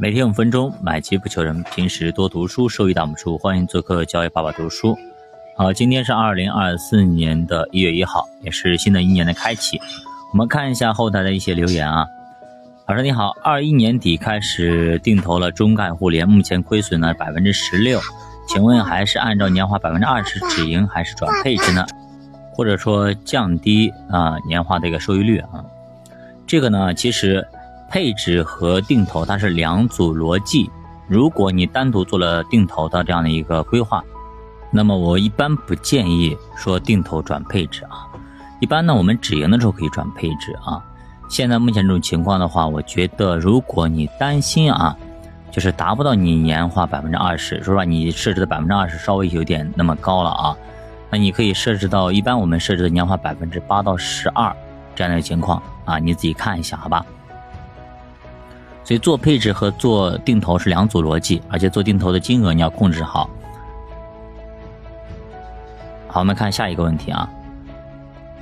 每天五分钟，买机不求人。平时多读书，收益挡不住。欢迎做客教育爸爸读书。好，今天是二零二四年的一月一号，也是新的一年的开启。我们看一下后台的一些留言啊。老师你好，二一年底开始定投了中概互联，目前亏损呢百分之十六，请问还是按照年化百分之二十止盈，还是转配置呢？或者说降低啊年化的一个收益率啊？这个呢，其实配置和定投它是两组逻辑。如果你单独做了定投的这样的一个规划，那么我一般不建议说定投转配置啊。一般呢，我们止盈的时候可以转配置啊。现在目前这种情况的话，我觉得如果你担心啊，就是达不到你年化百分之二十，说实话，你设置的百分之二十稍微有点那么高了啊。那你可以设置到一般我们设置的年化百分之八到十二。这样的情况啊，你自己看一下，好吧？所以做配置和做定投是两组逻辑，而且做定投的金额你要控制好。好，我们看下一个问题啊，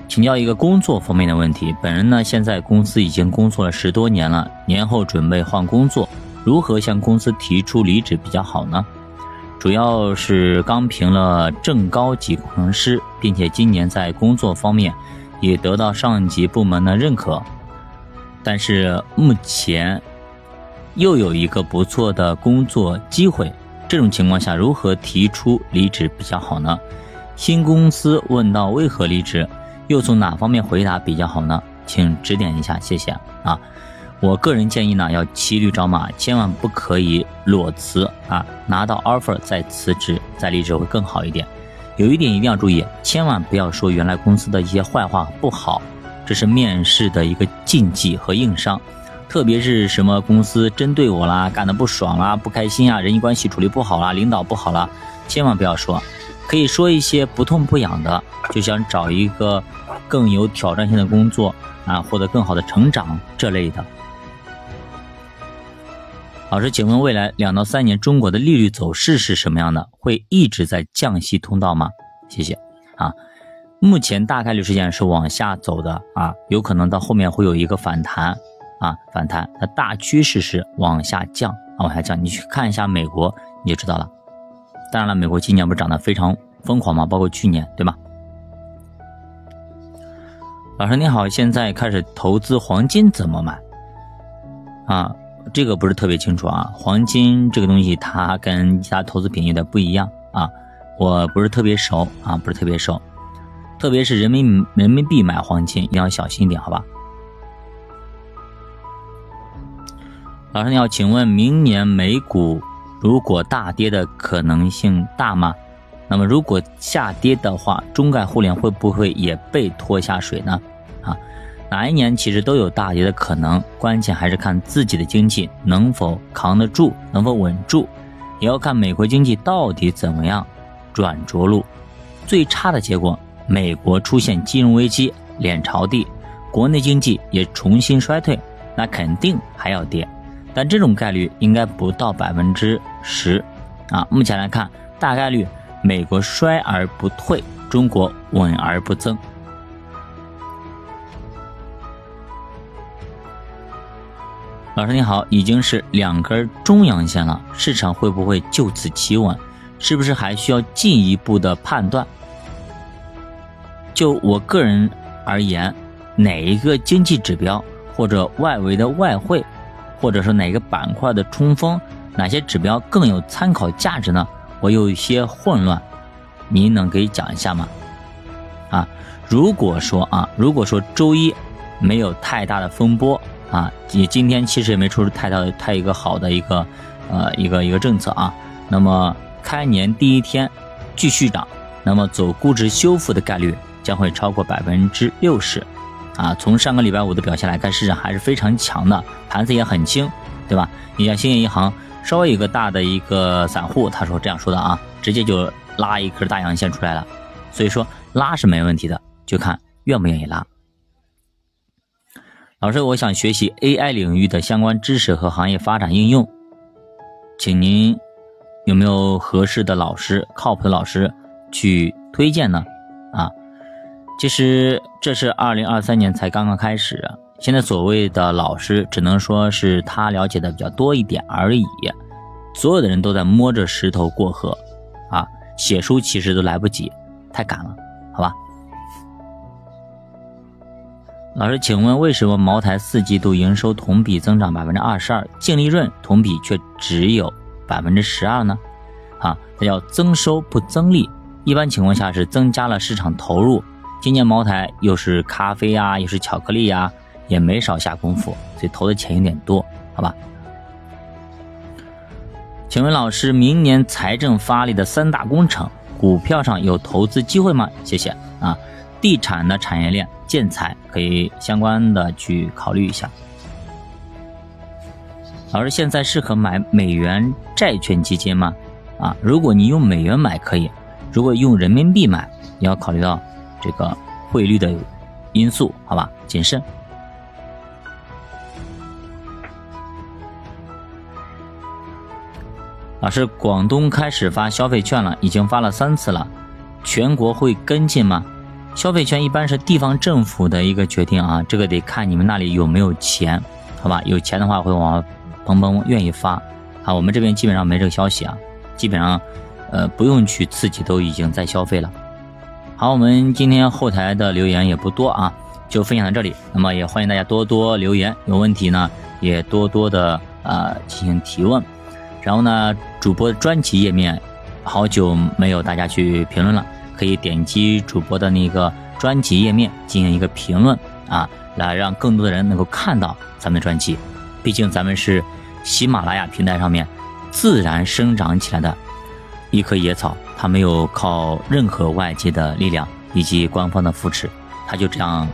请教一个工作方面的问题。本人呢，现在公司已经工作了十多年了，年后准备换工作，如何向公司提出离职比较好呢？主要是刚评了正高级工程师，并且今年在工作方面。也得到上级部门的认可，但是目前又有一个不错的工作机会，这种情况下如何提出离职比较好呢？新公司问到为何离职，又从哪方面回答比较好呢？请指点一下，谢谢啊！我个人建议呢，要骑驴找马，千万不可以裸辞啊，拿到 offer 再辞职再离职会更好一点。有一点一定要注意，千万不要说原来公司的一些坏话不好，这是面试的一个禁忌和硬伤。特别是什么公司针对我啦，干的不爽啦，不开心啊，人际关系处理不好啦，领导不好啦，千万不要说。可以说一些不痛不痒的，就想找一个更有挑战性的工作啊，获得更好的成长这类的。老师，请问未来两到三年中国的利率走势是什么样的？会一直在降息通道吗？谢谢。啊，目前大概率事件是往下走的啊，有可能到后面会有一个反弹啊，反弹。它大趋势是往下降啊，往下降。你去看一下美国，你就知道了。当然了，美国今年不是涨得非常疯狂吗？包括去年，对吧？老师你好，现在开始投资黄金怎么买？啊？这个不是特别清楚啊，黄金这个东西它跟其他投资品有点不一样啊，我不是特别熟啊，不是特别熟，特别是人民人民币买黄金一定要小心一点，好吧？老师你好，请问明年美股如果大跌的可能性大吗？那么如果下跌的话，中概互联会不会也被拖下水呢？啊？哪一年其实都有大跌的可能，关键还是看自己的经济能否扛得住，能否稳住，也要看美国经济到底怎么样转着陆。最差的结果，美国出现金融危机，脸朝地，国内经济也重新衰退，那肯定还要跌，但这种概率应该不到百分之十啊。目前来看，大概率美国衰而不退，中国稳而不增。老师你好，已经是两根中阳线了，市场会不会就此企稳？是不是还需要进一步的判断？就我个人而言，哪一个经济指标或者外围的外汇，或者说哪个板块的冲锋，哪些指标更有参考价值呢？我有一些混乱，您能给讲一下吗？啊，如果说啊，如果说周一没有太大的风波。啊，你今天其实也没出太大太一个好的一个，呃，一个一个政策啊。那么开年第一天继续涨，那么走估值修复的概率将会超过百分之六十。啊，从上个礼拜五的表现来看，市场还是非常强的，盘子也很轻，对吧？你像兴业银行，稍微有个大的一个散户，他说这样说的啊，直接就拉一根大阳线出来了。所以说拉是没问题的，就看愿不愿意拉。老师，我想学习 AI 领域的相关知识和行业发展应用，请您有没有合适的老师、靠谱的老师去推荐呢？啊，其实这是二零二三年才刚刚开始，现在所谓的老师，只能说是他了解的比较多一点而已。所有的人都在摸着石头过河，啊，写书其实都来不及，太赶了，好吧？老师，请问为什么茅台四季度营收同比增长百分之二十二，净利润同比却只有百分之十二呢？啊，它叫增收不增利，一般情况下是增加了市场投入。今年茅台又是咖啡呀，又是巧克力呀，也没少下功夫，所以投的钱有点多，好吧？请问老师，明年财政发力的三大工程股票上有投资机会吗？谢谢啊。地产的产业链、建材可以相关的去考虑一下。老师，现在适合买美元债券基金吗？啊，如果你用美元买可以，如果用人民币买，你要考虑到这个汇率的因素，好吧，谨慎。老师，广东开始发消费券了，已经发了三次了，全国会跟进吗？消费券一般是地方政府的一个决定啊，这个得看你们那里有没有钱，好吧？有钱的话会往砰砰愿意发，啊，我们这边基本上没这个消息啊，基本上，呃，不用去刺激都已经在消费了。好，我们今天后台的留言也不多啊，就分享到这里。那么也欢迎大家多多留言，有问题呢也多多的呃进行提问。然后呢，主播的专辑页面好久没有大家去评论了。可以点击主播的那个专辑页面进行一个评论啊，来让更多的人能够看到咱们的专辑。毕竟咱们是喜马拉雅平台上面自然生长起来的一棵野草，他没有靠任何外界的力量以及官方的扶持，他就这样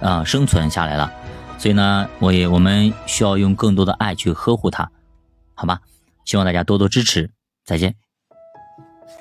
呃生存下来了。所以呢，我也我们需要用更多的爱去呵护他，好吧？希望大家多多支持，再见。